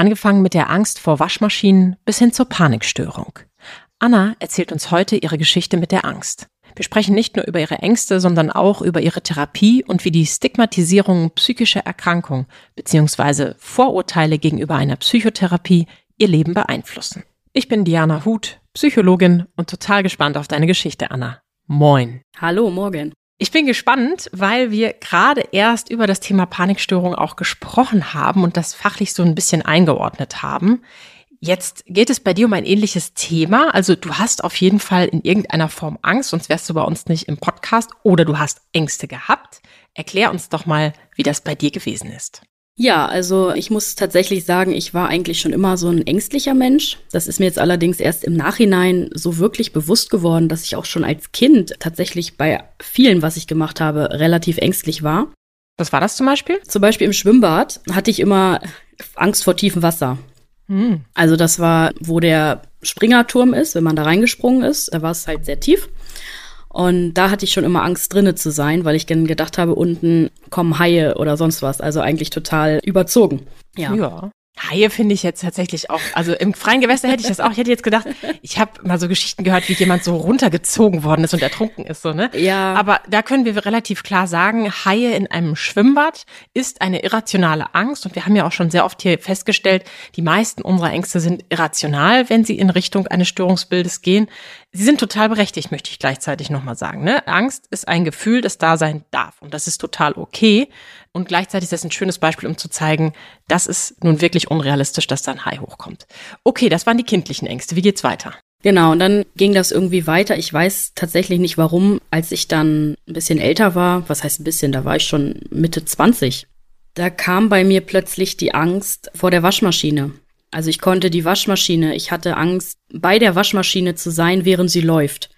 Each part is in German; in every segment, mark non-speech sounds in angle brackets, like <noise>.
Angefangen mit der Angst vor Waschmaschinen bis hin zur Panikstörung. Anna erzählt uns heute ihre Geschichte mit der Angst. Wir sprechen nicht nur über ihre Ängste, sondern auch über ihre Therapie und wie die Stigmatisierung psychischer Erkrankung bzw. Vorurteile gegenüber einer Psychotherapie ihr Leben beeinflussen. Ich bin Diana Huth, Psychologin und total gespannt auf deine Geschichte, Anna. Moin. Hallo, morgen. Ich bin gespannt, weil wir gerade erst über das Thema Panikstörung auch gesprochen haben und das fachlich so ein bisschen eingeordnet haben. Jetzt geht es bei dir um ein ähnliches Thema. Also du hast auf jeden Fall in irgendeiner Form Angst, sonst wärst du bei uns nicht im Podcast oder du hast Ängste gehabt. Erklär uns doch mal, wie das bei dir gewesen ist. Ja, also ich muss tatsächlich sagen, ich war eigentlich schon immer so ein ängstlicher Mensch. Das ist mir jetzt allerdings erst im Nachhinein so wirklich bewusst geworden, dass ich auch schon als Kind tatsächlich bei vielen, was ich gemacht habe, relativ ängstlich war. Was war das zum Beispiel? Zum Beispiel im Schwimmbad hatte ich immer Angst vor tiefem Wasser. Hm. Also das war, wo der Springerturm ist, wenn man da reingesprungen ist, da war es halt sehr tief. Und da hatte ich schon immer Angst, drinne zu sein, weil ich dann gedacht habe, unten kommen Haie oder sonst was. Also eigentlich total überzogen. Ja. ja. Haie finde ich jetzt tatsächlich auch, also im freien Gewässer hätte ich das auch. Ich hätte jetzt gedacht, ich habe mal so Geschichten gehört, wie jemand so runtergezogen worden ist und ertrunken ist, so, ne? Ja. Aber da können wir relativ klar sagen, Haie in einem Schwimmbad ist eine irrationale Angst und wir haben ja auch schon sehr oft hier festgestellt, die meisten unserer Ängste sind irrational, wenn sie in Richtung eines Störungsbildes gehen. Sie sind total berechtigt, möchte ich gleichzeitig nochmal sagen, ne? Angst ist ein Gefühl, das da sein darf und das ist total okay. Und gleichzeitig ist das ein schönes Beispiel, um zu zeigen, das ist nun wirklich unrealistisch, dass da ein Hai hochkommt. Okay, das waren die kindlichen Ängste. Wie geht's weiter? Genau, und dann ging das irgendwie weiter. Ich weiß tatsächlich nicht warum, als ich dann ein bisschen älter war, was heißt ein bisschen, da war ich schon Mitte 20, da kam bei mir plötzlich die Angst vor der Waschmaschine. Also ich konnte die Waschmaschine, ich hatte Angst, bei der Waschmaschine zu sein, während sie läuft,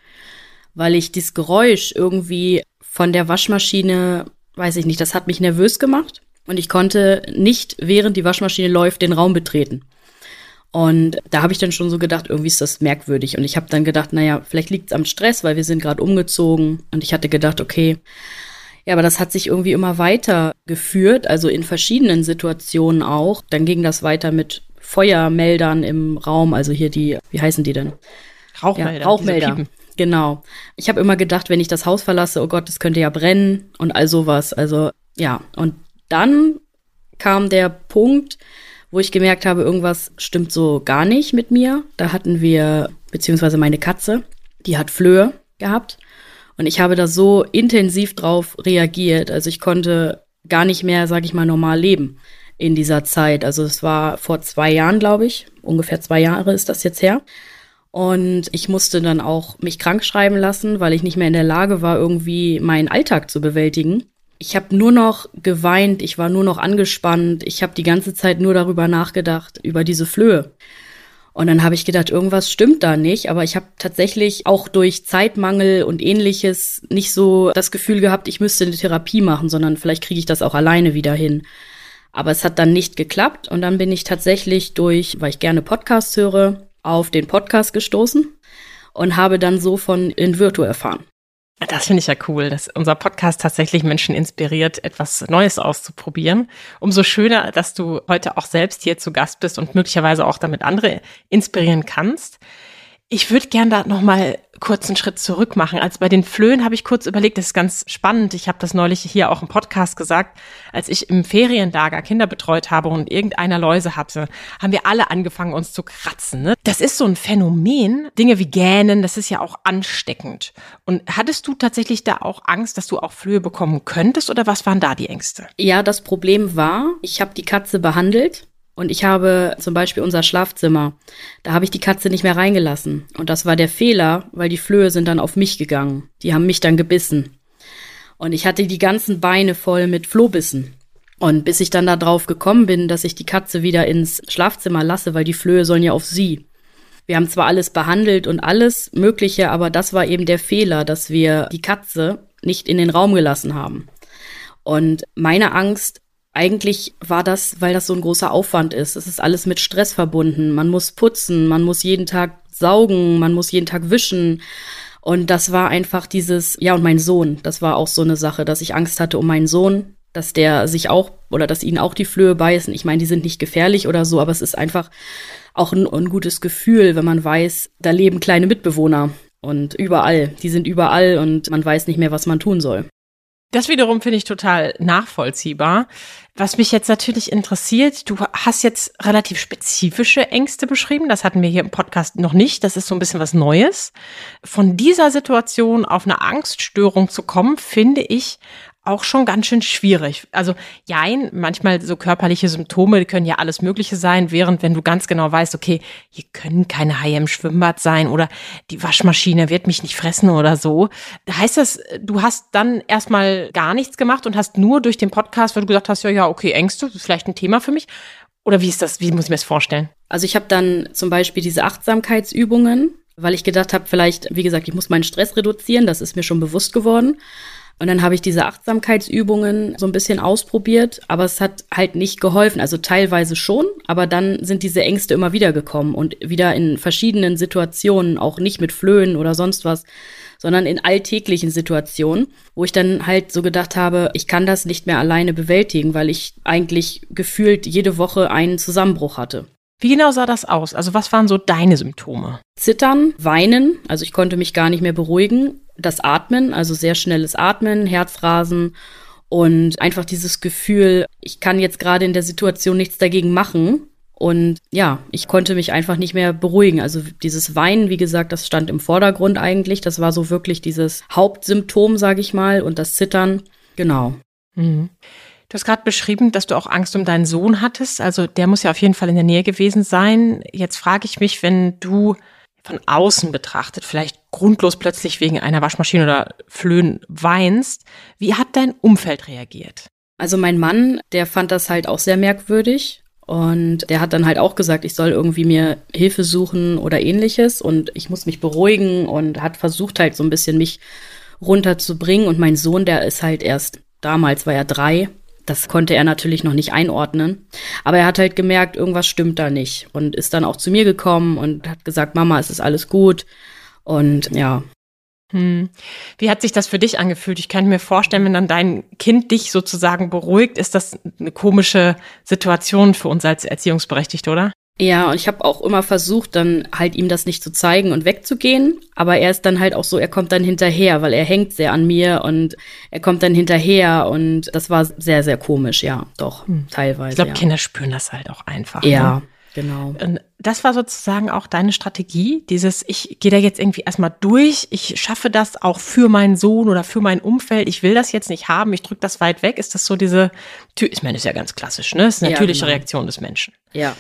weil ich das Geräusch irgendwie von der Waschmaschine weiß ich nicht, das hat mich nervös gemacht und ich konnte nicht, während die Waschmaschine läuft, den Raum betreten. Und da habe ich dann schon so gedacht, irgendwie ist das merkwürdig. Und ich habe dann gedacht, naja, vielleicht liegt es am Stress, weil wir sind gerade umgezogen. Und ich hatte gedacht, okay, ja, aber das hat sich irgendwie immer weiter geführt, also in verschiedenen Situationen auch. Dann ging das weiter mit Feuermeldern im Raum, also hier die, wie heißen die denn? Rauchmelder. Ja, Rauchmelder. Genau. Ich habe immer gedacht, wenn ich das Haus verlasse, oh Gott, das könnte ja brennen und all sowas. Also ja, und dann kam der Punkt, wo ich gemerkt habe, irgendwas stimmt so gar nicht mit mir. Da hatten wir, beziehungsweise meine Katze, die hat Flöhe gehabt. Und ich habe da so intensiv drauf reagiert. Also ich konnte gar nicht mehr, sag ich mal, normal leben in dieser Zeit. Also es war vor zwei Jahren, glaube ich. Ungefähr zwei Jahre ist das jetzt her. Und ich musste dann auch mich krank schreiben lassen, weil ich nicht mehr in der Lage war, irgendwie meinen Alltag zu bewältigen. Ich habe nur noch geweint, ich war nur noch angespannt, ich habe die ganze Zeit nur darüber nachgedacht, über diese Flöhe. Und dann habe ich gedacht, irgendwas stimmt da nicht, aber ich habe tatsächlich auch durch Zeitmangel und ähnliches nicht so das Gefühl gehabt, ich müsste eine Therapie machen, sondern vielleicht kriege ich das auch alleine wieder hin. Aber es hat dann nicht geklappt und dann bin ich tatsächlich durch, weil ich gerne Podcasts höre, auf den Podcast gestoßen und habe dann so von Invirtu erfahren. Das finde ich ja cool, dass unser Podcast tatsächlich Menschen inspiriert, etwas Neues auszuprobieren. Umso schöner, dass du heute auch selbst hier zu Gast bist und möglicherweise auch damit andere inspirieren kannst. Ich würde gern da nochmal kurz einen Schritt zurück machen. Als bei den Flöhen habe ich kurz überlegt, das ist ganz spannend. Ich habe das neulich hier auch im Podcast gesagt. Als ich im Ferienlager Kinder betreut habe und irgendeiner Läuse hatte, haben wir alle angefangen, uns zu kratzen. Ne? Das ist so ein Phänomen. Dinge wie Gähnen, das ist ja auch ansteckend. Und hattest du tatsächlich da auch Angst, dass du auch Flöhe bekommen könntest oder was waren da die Ängste? Ja, das Problem war, ich habe die Katze behandelt und ich habe zum Beispiel unser Schlafzimmer, da habe ich die Katze nicht mehr reingelassen. Und das war der Fehler, weil die Flöhe sind dann auf mich gegangen. Die haben mich dann gebissen. Und ich hatte die ganzen Beine voll mit Flohbissen. Und bis ich dann da drauf gekommen bin, dass ich die Katze wieder ins Schlafzimmer lasse, weil die Flöhe sollen ja auf sie. Wir haben zwar alles behandelt und alles Mögliche, aber das war eben der Fehler, dass wir die Katze nicht in den Raum gelassen haben. Und meine Angst, eigentlich war das, weil das so ein großer Aufwand ist. Es ist alles mit Stress verbunden. Man muss putzen, man muss jeden Tag saugen, man muss jeden Tag wischen. Und das war einfach dieses, ja, und mein Sohn, das war auch so eine Sache, dass ich Angst hatte um meinen Sohn, dass der sich auch oder dass ihnen auch die Flöhe beißen. Ich meine, die sind nicht gefährlich oder so, aber es ist einfach auch ein, ein gutes Gefühl, wenn man weiß, da leben kleine Mitbewohner und überall, die sind überall und man weiß nicht mehr, was man tun soll. Das wiederum finde ich total nachvollziehbar. Was mich jetzt natürlich interessiert, du hast jetzt relativ spezifische Ängste beschrieben. Das hatten wir hier im Podcast noch nicht. Das ist so ein bisschen was Neues. Von dieser Situation auf eine Angststörung zu kommen, finde ich auch schon ganz schön schwierig. Also jein, manchmal so körperliche Symptome die können ja alles Mögliche sein, während wenn du ganz genau weißt, okay, hier können keine Haie im Schwimmbad sein oder die Waschmaschine wird mich nicht fressen oder so. Heißt das, du hast dann erstmal gar nichts gemacht und hast nur durch den Podcast, weil du gesagt hast, ja, ja, okay, Ängste, vielleicht ein Thema für mich. Oder wie ist das, wie muss ich mir das vorstellen? Also ich habe dann zum Beispiel diese Achtsamkeitsübungen, weil ich gedacht habe, vielleicht, wie gesagt, ich muss meinen Stress reduzieren, das ist mir schon bewusst geworden. Und dann habe ich diese Achtsamkeitsübungen so ein bisschen ausprobiert, aber es hat halt nicht geholfen. Also teilweise schon, aber dann sind diese Ängste immer wieder gekommen und wieder in verschiedenen Situationen, auch nicht mit Flöhen oder sonst was, sondern in alltäglichen Situationen, wo ich dann halt so gedacht habe, ich kann das nicht mehr alleine bewältigen, weil ich eigentlich gefühlt jede Woche einen Zusammenbruch hatte. Wie genau sah das aus? Also was waren so deine Symptome? Zittern, weinen, also ich konnte mich gar nicht mehr beruhigen. Das Atmen, also sehr schnelles Atmen, Herzrasen und einfach dieses Gefühl, ich kann jetzt gerade in der Situation nichts dagegen machen. Und ja, ich konnte mich einfach nicht mehr beruhigen. Also dieses Weinen, wie gesagt, das stand im Vordergrund eigentlich. Das war so wirklich dieses Hauptsymptom, sage ich mal, und das Zittern. Genau. Mhm. Du hast gerade beschrieben, dass du auch Angst um deinen Sohn hattest. Also der muss ja auf jeden Fall in der Nähe gewesen sein. Jetzt frage ich mich, wenn du von außen betrachtet, vielleicht grundlos plötzlich wegen einer Waschmaschine oder Flöhen weinst, wie hat dein Umfeld reagiert? Also mein Mann, der fand das halt auch sehr merkwürdig und der hat dann halt auch gesagt, ich soll irgendwie mir Hilfe suchen oder ähnliches und ich muss mich beruhigen und hat versucht halt so ein bisschen mich runterzubringen und mein Sohn, der ist halt erst damals war er drei das konnte er natürlich noch nicht einordnen. Aber er hat halt gemerkt, irgendwas stimmt da nicht und ist dann auch zu mir gekommen und hat gesagt, Mama, es ist alles gut. Und ja. Hm. Wie hat sich das für dich angefühlt? Ich kann mir vorstellen, wenn dann dein Kind dich sozusagen beruhigt, ist das eine komische Situation für uns als Erziehungsberechtigte, oder? Ja, und ich habe auch immer versucht, dann halt ihm das nicht zu zeigen und wegzugehen. Aber er ist dann halt auch so, er kommt dann hinterher, weil er hängt sehr an mir und er kommt dann hinterher und das war sehr, sehr komisch, ja, doch, hm. teilweise. Ich glaube, ja. Kinder spüren das halt auch einfach. Ja. Ne? Genau. Und das war sozusagen auch deine Strategie, dieses, ich gehe da jetzt irgendwie erstmal durch, ich schaffe das auch für meinen Sohn oder für mein Umfeld, ich will das jetzt nicht haben, ich drücke das weit weg. Ist das so diese, ich meine, das ist ja ganz klassisch, ne? Das ist eine natürliche ja, genau. Reaktion des Menschen. Ja.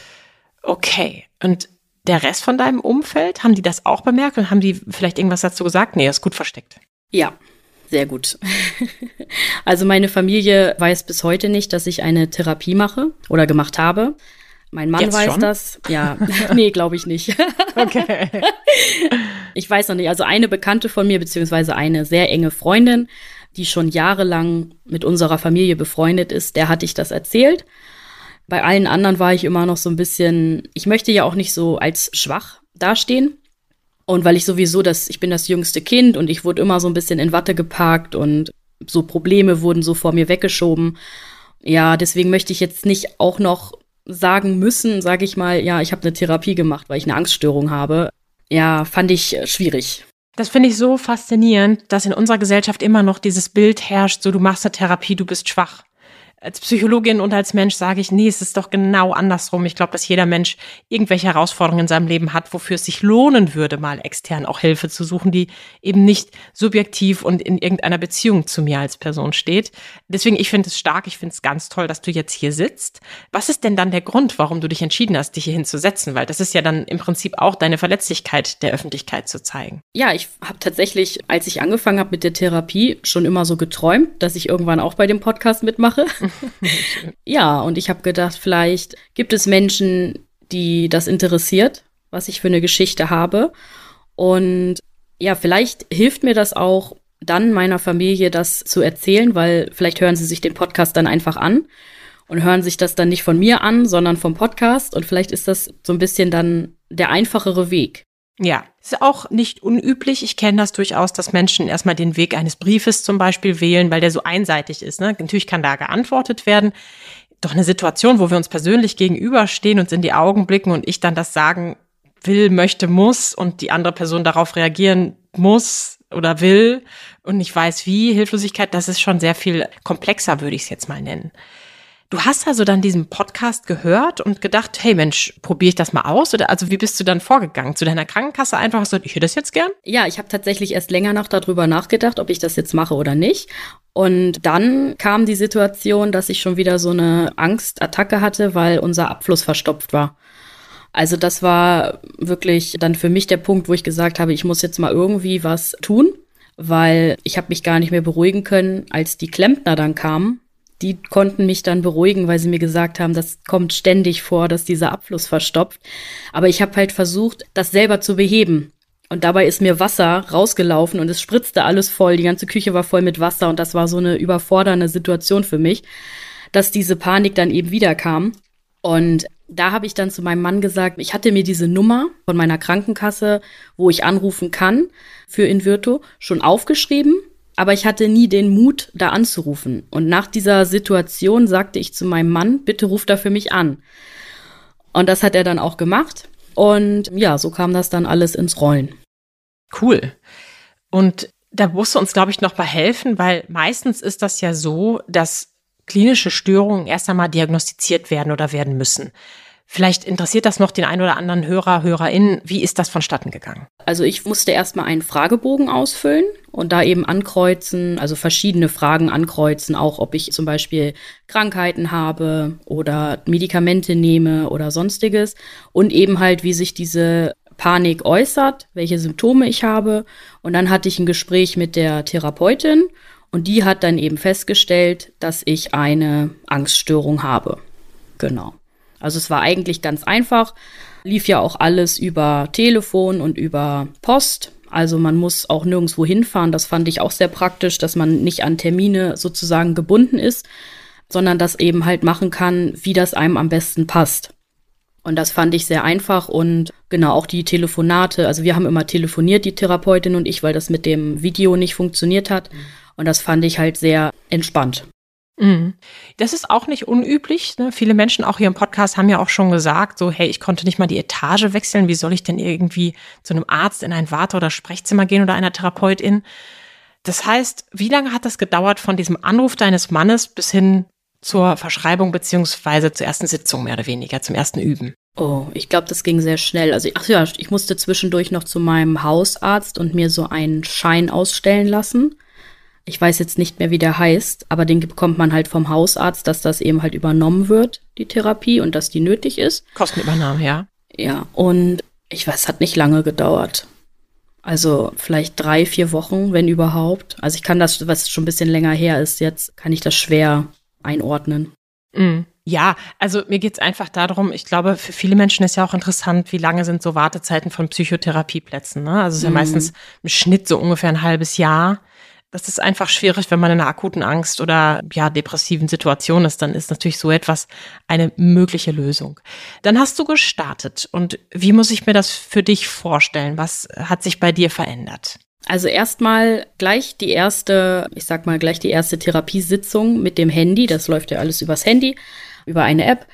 Okay. Und der Rest von deinem Umfeld, haben die das auch bemerkt und haben die vielleicht irgendwas dazu gesagt? Nee, er ist gut versteckt. Ja, sehr gut. <laughs> also meine Familie weiß bis heute nicht, dass ich eine Therapie mache oder gemacht habe. Mein Mann Jetzt weiß schon? das. Ja, <laughs> nee, glaube ich nicht. <laughs> okay. Ich weiß noch nicht. Also eine Bekannte von mir, beziehungsweise eine sehr enge Freundin, die schon jahrelang mit unserer Familie befreundet ist, der hatte ich das erzählt. Bei allen anderen war ich immer noch so ein bisschen, ich möchte ja auch nicht so als schwach dastehen. Und weil ich sowieso das, ich bin das jüngste Kind und ich wurde immer so ein bisschen in Watte geparkt und so Probleme wurden so vor mir weggeschoben. Ja, deswegen möchte ich jetzt nicht auch noch sagen müssen, sage ich mal, ja, ich habe eine Therapie gemacht, weil ich eine Angststörung habe. Ja, fand ich schwierig. Das finde ich so faszinierend, dass in unserer Gesellschaft immer noch dieses Bild herrscht, so du machst eine Therapie, du bist schwach als Psychologin und als Mensch sage ich, nee, es ist doch genau andersrum. Ich glaube, dass jeder Mensch irgendwelche Herausforderungen in seinem Leben hat, wofür es sich lohnen würde, mal extern auch Hilfe zu suchen, die eben nicht subjektiv und in irgendeiner Beziehung zu mir als Person steht. Deswegen, ich finde es stark, ich finde es ganz toll, dass du jetzt hier sitzt. Was ist denn dann der Grund, warum du dich entschieden hast, dich hier hinzusetzen? Weil das ist ja dann im Prinzip auch deine Verletzlichkeit der Öffentlichkeit zu zeigen. Ja, ich habe tatsächlich, als ich angefangen habe mit der Therapie, schon immer so geträumt, dass ich irgendwann auch bei dem Podcast mitmache. Ja, und ich habe gedacht, vielleicht gibt es Menschen, die das interessiert, was ich für eine Geschichte habe. Und ja, vielleicht hilft mir das auch dann meiner Familie das zu erzählen, weil vielleicht hören sie sich den Podcast dann einfach an und hören sich das dann nicht von mir an, sondern vom Podcast. Und vielleicht ist das so ein bisschen dann der einfachere Weg. Ja, ist auch nicht unüblich. Ich kenne das durchaus, dass Menschen erstmal den Weg eines Briefes zum Beispiel wählen, weil der so einseitig ist. Ne? Natürlich kann da geantwortet werden. Doch eine Situation, wo wir uns persönlich gegenüberstehen, uns in die Augen blicken und ich dann das sagen will, möchte, muss und die andere Person darauf reagieren muss oder will und nicht weiß wie, Hilflosigkeit, das ist schon sehr viel komplexer, würde ich es jetzt mal nennen. Du hast also dann diesen Podcast gehört und gedacht, hey Mensch, probiere ich das mal aus? Oder also wie bist du dann vorgegangen? Zu deiner Krankenkasse einfach hast du gesagt, ich hätte das jetzt gern? Ja, ich habe tatsächlich erst länger noch darüber nachgedacht, ob ich das jetzt mache oder nicht. Und dann kam die Situation, dass ich schon wieder so eine Angstattacke hatte, weil unser Abfluss verstopft war. Also das war wirklich dann für mich der Punkt, wo ich gesagt habe, ich muss jetzt mal irgendwie was tun, weil ich habe mich gar nicht mehr beruhigen können, als die Klempner dann kamen die konnten mich dann beruhigen, weil sie mir gesagt haben, das kommt ständig vor, dass dieser Abfluss verstopft. Aber ich habe halt versucht, das selber zu beheben. Und dabei ist mir Wasser rausgelaufen und es spritzte alles voll. Die ganze Küche war voll mit Wasser und das war so eine überfordernde Situation für mich, dass diese Panik dann eben wieder kam. Und da habe ich dann zu meinem Mann gesagt, ich hatte mir diese Nummer von meiner Krankenkasse, wo ich anrufen kann für Invirto, schon aufgeschrieben aber ich hatte nie den Mut, da anzurufen. Und nach dieser Situation sagte ich zu meinem Mann, bitte ruf da für mich an. Und das hat er dann auch gemacht. Und ja, so kam das dann alles ins Rollen. Cool. Und da musst du uns, glaube ich, noch mal helfen, weil meistens ist das ja so, dass klinische Störungen erst einmal diagnostiziert werden oder werden müssen. Vielleicht interessiert das noch den einen oder anderen Hörer, Hörerin. Wie ist das vonstatten gegangen? Also ich musste erstmal einen Fragebogen ausfüllen und da eben ankreuzen, also verschiedene Fragen ankreuzen, auch ob ich zum Beispiel Krankheiten habe oder Medikamente nehme oder sonstiges und eben halt, wie sich diese Panik äußert, welche Symptome ich habe. Und dann hatte ich ein Gespräch mit der Therapeutin und die hat dann eben festgestellt, dass ich eine Angststörung habe. Genau. Also es war eigentlich ganz einfach, lief ja auch alles über Telefon und über Post. Also man muss auch nirgendwo hinfahren. Das fand ich auch sehr praktisch, dass man nicht an Termine sozusagen gebunden ist, sondern das eben halt machen kann, wie das einem am besten passt. Und das fand ich sehr einfach und genau auch die Telefonate. Also wir haben immer telefoniert, die Therapeutin und ich, weil das mit dem Video nicht funktioniert hat. Und das fand ich halt sehr entspannt. Mhm. Das ist auch nicht unüblich. Ne? Viele Menschen auch hier im Podcast haben ja auch schon gesagt, so, hey, ich konnte nicht mal die Etage wechseln. Wie soll ich denn irgendwie zu einem Arzt in ein Warte- oder Sprechzimmer gehen oder einer Therapeutin? Das heißt, wie lange hat das gedauert von diesem Anruf deines Mannes bis hin zur Verschreibung beziehungsweise zur ersten Sitzung mehr oder weniger, zum ersten Üben? Oh, ich glaube, das ging sehr schnell. Also, ach ja, ich musste zwischendurch noch zu meinem Hausarzt und mir so einen Schein ausstellen lassen. Ich weiß jetzt nicht mehr, wie der heißt, aber den bekommt man halt vom Hausarzt, dass das eben halt übernommen wird, die Therapie, und dass die nötig ist. Kostenübernahme, ja. Ja, und ich weiß, es hat nicht lange gedauert. Also vielleicht drei, vier Wochen, wenn überhaupt. Also ich kann das, was schon ein bisschen länger her ist jetzt, kann ich das schwer einordnen. Mm. Ja, also mir geht's einfach darum, ich glaube, für viele Menschen ist ja auch interessant, wie lange sind so Wartezeiten von Psychotherapieplätzen. Ne? Also es ist ja mm. meistens im Schnitt so ungefähr ein halbes Jahr. Das ist einfach schwierig, wenn man in einer akuten Angst oder ja depressiven Situation ist, dann ist natürlich so etwas eine mögliche Lösung. Dann hast du gestartet und wie muss ich mir das für dich vorstellen? Was hat sich bei dir verändert? Also erstmal gleich die erste, ich sag mal gleich die erste Therapiesitzung mit dem Handy, das läuft ja alles übers Handy, über eine App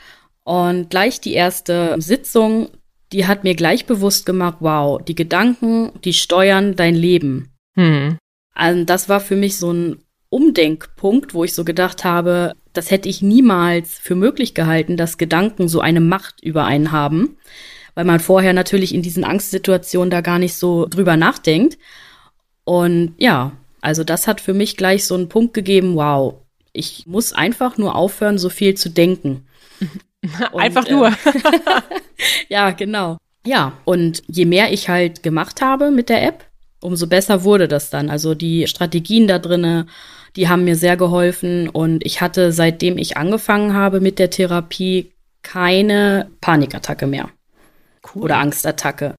und gleich die erste Sitzung, die hat mir gleich bewusst gemacht, wow, die Gedanken, die steuern dein Leben. Hm. Also das war für mich so ein Umdenkpunkt, wo ich so gedacht habe, das hätte ich niemals für möglich gehalten, dass Gedanken so eine Macht über einen haben, weil man vorher natürlich in diesen Angstsituationen da gar nicht so drüber nachdenkt. Und ja, also das hat für mich gleich so einen Punkt gegeben, wow, ich muss einfach nur aufhören, so viel zu denken. <laughs> Und, einfach nur. Äh, <laughs> ja, genau. Ja, und je mehr ich halt gemacht habe mit der App, umso besser wurde das dann. Also die Strategien da drinne, Die haben mir sehr geholfen und ich hatte, seitdem ich angefangen habe mit der Therapie, keine Panikattacke mehr. Cool. Oder Angstattacke.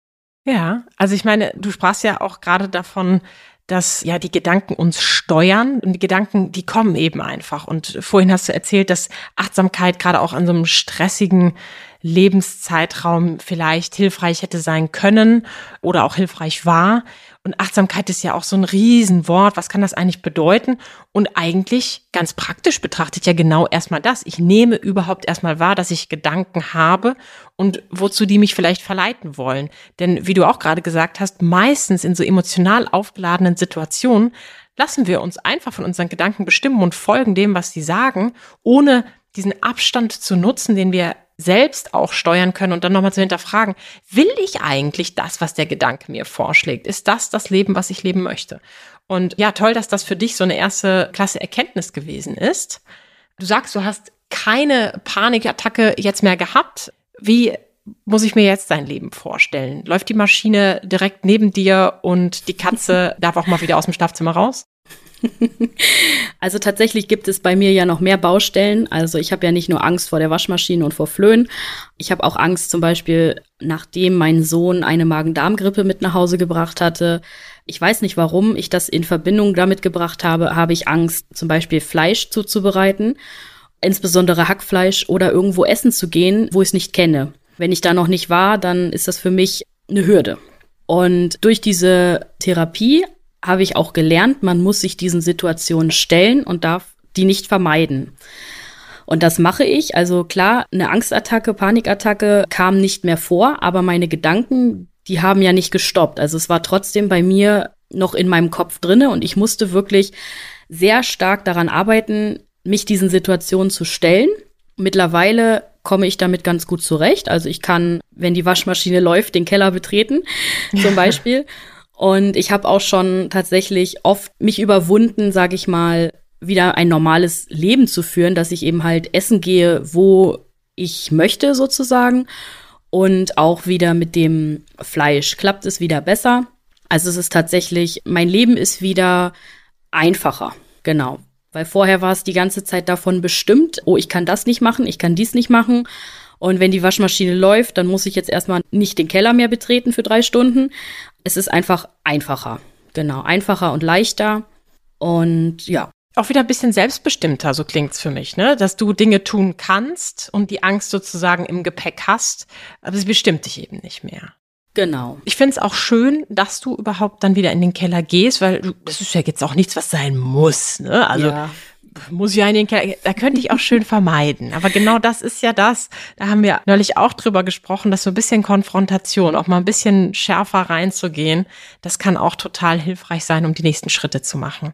Ja, also ich meine, du sprachst ja auch gerade davon, dass ja die Gedanken uns steuern und die Gedanken, die kommen eben einfach. Und vorhin hast du erzählt, dass Achtsamkeit gerade auch an so einem stressigen Lebenszeitraum vielleicht hilfreich hätte sein können oder auch hilfreich war. Und Achtsamkeit ist ja auch so ein Riesenwort. Was kann das eigentlich bedeuten? Und eigentlich ganz praktisch betrachtet ja genau erstmal das. Ich nehme überhaupt erstmal wahr, dass ich Gedanken habe und wozu die mich vielleicht verleiten wollen. Denn wie du auch gerade gesagt hast, meistens in so emotional aufgeladenen Situationen lassen wir uns einfach von unseren Gedanken bestimmen und folgen dem, was sie sagen, ohne diesen Abstand zu nutzen, den wir selbst auch steuern können und dann nochmal zu hinterfragen, will ich eigentlich das, was der Gedanke mir vorschlägt? Ist das das Leben, was ich leben möchte? Und ja, toll, dass das für dich so eine erste Klasse Erkenntnis gewesen ist. Du sagst, du hast keine Panikattacke jetzt mehr gehabt. Wie muss ich mir jetzt dein Leben vorstellen? Läuft die Maschine direkt neben dir und die Katze <laughs> darf auch mal wieder aus dem Schlafzimmer raus? <laughs> Also tatsächlich gibt es bei mir ja noch mehr Baustellen. Also ich habe ja nicht nur Angst vor der Waschmaschine und vor Flöhen. Ich habe auch Angst zum Beispiel, nachdem mein Sohn eine Magen-Darm-Grippe mit nach Hause gebracht hatte. Ich weiß nicht, warum ich das in Verbindung damit gebracht habe, habe ich Angst, zum Beispiel Fleisch zuzubereiten, insbesondere Hackfleisch oder irgendwo essen zu gehen, wo ich es nicht kenne. Wenn ich da noch nicht war, dann ist das für mich eine Hürde. Und durch diese Therapie habe ich auch gelernt, man muss sich diesen Situationen stellen und darf die nicht vermeiden. Und das mache ich. Also klar, eine Angstattacke, Panikattacke kam nicht mehr vor, aber meine Gedanken, die haben ja nicht gestoppt. Also es war trotzdem bei mir noch in meinem Kopf drinne und ich musste wirklich sehr stark daran arbeiten, mich diesen Situationen zu stellen. Mittlerweile komme ich damit ganz gut zurecht. Also ich kann, wenn die Waschmaschine läuft, den Keller betreten, zum <laughs> Beispiel. Und ich habe auch schon tatsächlich oft mich überwunden, sage ich mal, wieder ein normales Leben zu führen, dass ich eben halt essen gehe, wo ich möchte sozusagen. Und auch wieder mit dem Fleisch klappt es wieder besser. Also es ist tatsächlich, mein Leben ist wieder einfacher. Genau. Weil vorher war es die ganze Zeit davon bestimmt, oh, ich kann das nicht machen, ich kann dies nicht machen. Und wenn die Waschmaschine läuft, dann muss ich jetzt erstmal nicht den Keller mehr betreten für drei Stunden. Es ist einfach einfacher. Genau, einfacher und leichter. Und ja. Auch wieder ein bisschen selbstbestimmter, so klingt's für mich, ne? Dass du Dinge tun kannst und die Angst sozusagen im Gepäck hast, aber sie bestimmt dich eben nicht mehr. Genau. Ich finde es auch schön, dass du überhaupt dann wieder in den Keller gehst, weil du, das ist ja jetzt auch nichts, was sein muss. Ne? Also ja muss ja in Keller, da könnte ich auch schön vermeiden. Aber genau das ist ja das, da haben wir neulich auch drüber gesprochen, dass so ein bisschen Konfrontation, auch mal ein bisschen schärfer reinzugehen, das kann auch total hilfreich sein, um die nächsten Schritte zu machen.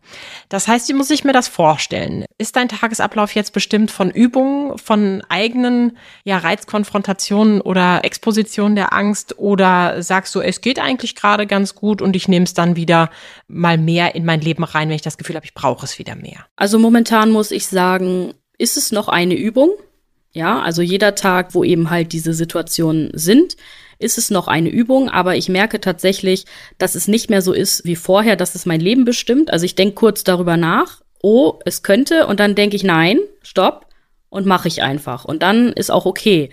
Das heißt, wie muss ich mir das vorstellen? Ist dein Tagesablauf jetzt bestimmt von Übungen, von eigenen ja, Reizkonfrontationen oder Expositionen der Angst oder sagst du, es geht eigentlich gerade ganz gut und ich nehme es dann wieder mal mehr in mein Leben rein, wenn ich das Gefühl habe, ich brauche es wieder mehr? Also momentan momentan muss ich sagen, ist es noch eine Übung. Ja, also jeder Tag, wo eben halt diese Situationen sind, ist es noch eine Übung, aber ich merke tatsächlich, dass es nicht mehr so ist wie vorher, dass es mein Leben bestimmt. Also ich denke kurz darüber nach, oh, es könnte, und dann denke ich, nein, stopp, und mache ich einfach. Und dann ist auch okay.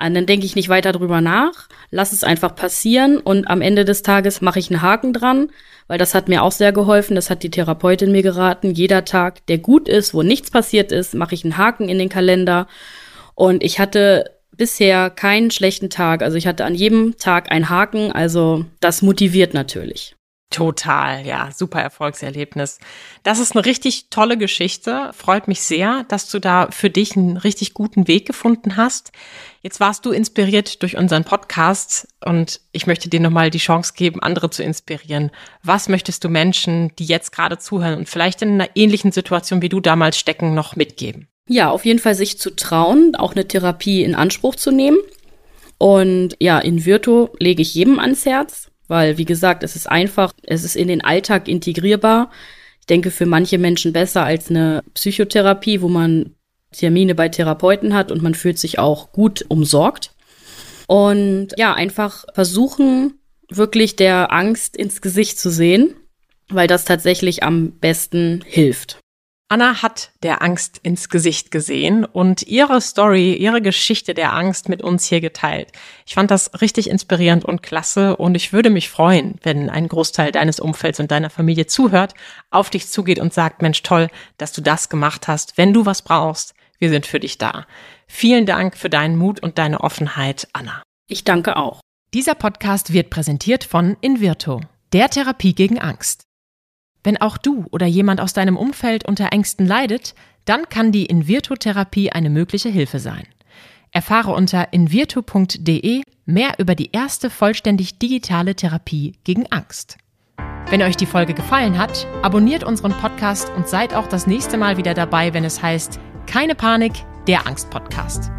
Und dann denke ich nicht weiter drüber nach, lass es einfach passieren und am Ende des Tages mache ich einen Haken dran, weil das hat mir auch sehr geholfen, das hat die Therapeutin mir geraten. Jeder Tag, der gut ist, wo nichts passiert ist, mache ich einen Haken in den Kalender. Und ich hatte bisher keinen schlechten Tag. Also ich hatte an jedem Tag einen Haken, also das motiviert natürlich. Total, ja, super Erfolgserlebnis. Das ist eine richtig tolle Geschichte. Freut mich sehr, dass du da für dich einen richtig guten Weg gefunden hast. Jetzt warst du inspiriert durch unseren Podcast und ich möchte dir nochmal die Chance geben, andere zu inspirieren. Was möchtest du Menschen, die jetzt gerade zuhören und vielleicht in einer ähnlichen Situation wie du damals stecken, noch mitgeben? Ja, auf jeden Fall sich zu trauen, auch eine Therapie in Anspruch zu nehmen. Und ja, in Virtu lege ich jedem ans Herz weil, wie gesagt, es ist einfach, es ist in den Alltag integrierbar. Ich denke, für manche Menschen besser als eine Psychotherapie, wo man Termine bei Therapeuten hat und man fühlt sich auch gut umsorgt. Und ja, einfach versuchen, wirklich der Angst ins Gesicht zu sehen, weil das tatsächlich am besten hilft. Anna hat der Angst ins Gesicht gesehen und ihre Story, ihre Geschichte der Angst mit uns hier geteilt. Ich fand das richtig inspirierend und klasse und ich würde mich freuen, wenn ein Großteil deines Umfelds und deiner Familie zuhört, auf dich zugeht und sagt, Mensch, toll, dass du das gemacht hast. Wenn du was brauchst, wir sind für dich da. Vielen Dank für deinen Mut und deine Offenheit, Anna. Ich danke auch. Dieser Podcast wird präsentiert von Invirto, der Therapie gegen Angst. Wenn auch du oder jemand aus deinem Umfeld unter Ängsten leidet, dann kann die Invirtu-Therapie eine mögliche Hilfe sein. Erfahre unter invirtu.de mehr über die erste vollständig digitale Therapie gegen Angst. Wenn euch die Folge gefallen hat, abonniert unseren Podcast und seid auch das nächste Mal wieder dabei, wenn es heißt Keine Panik, der Angst-Podcast.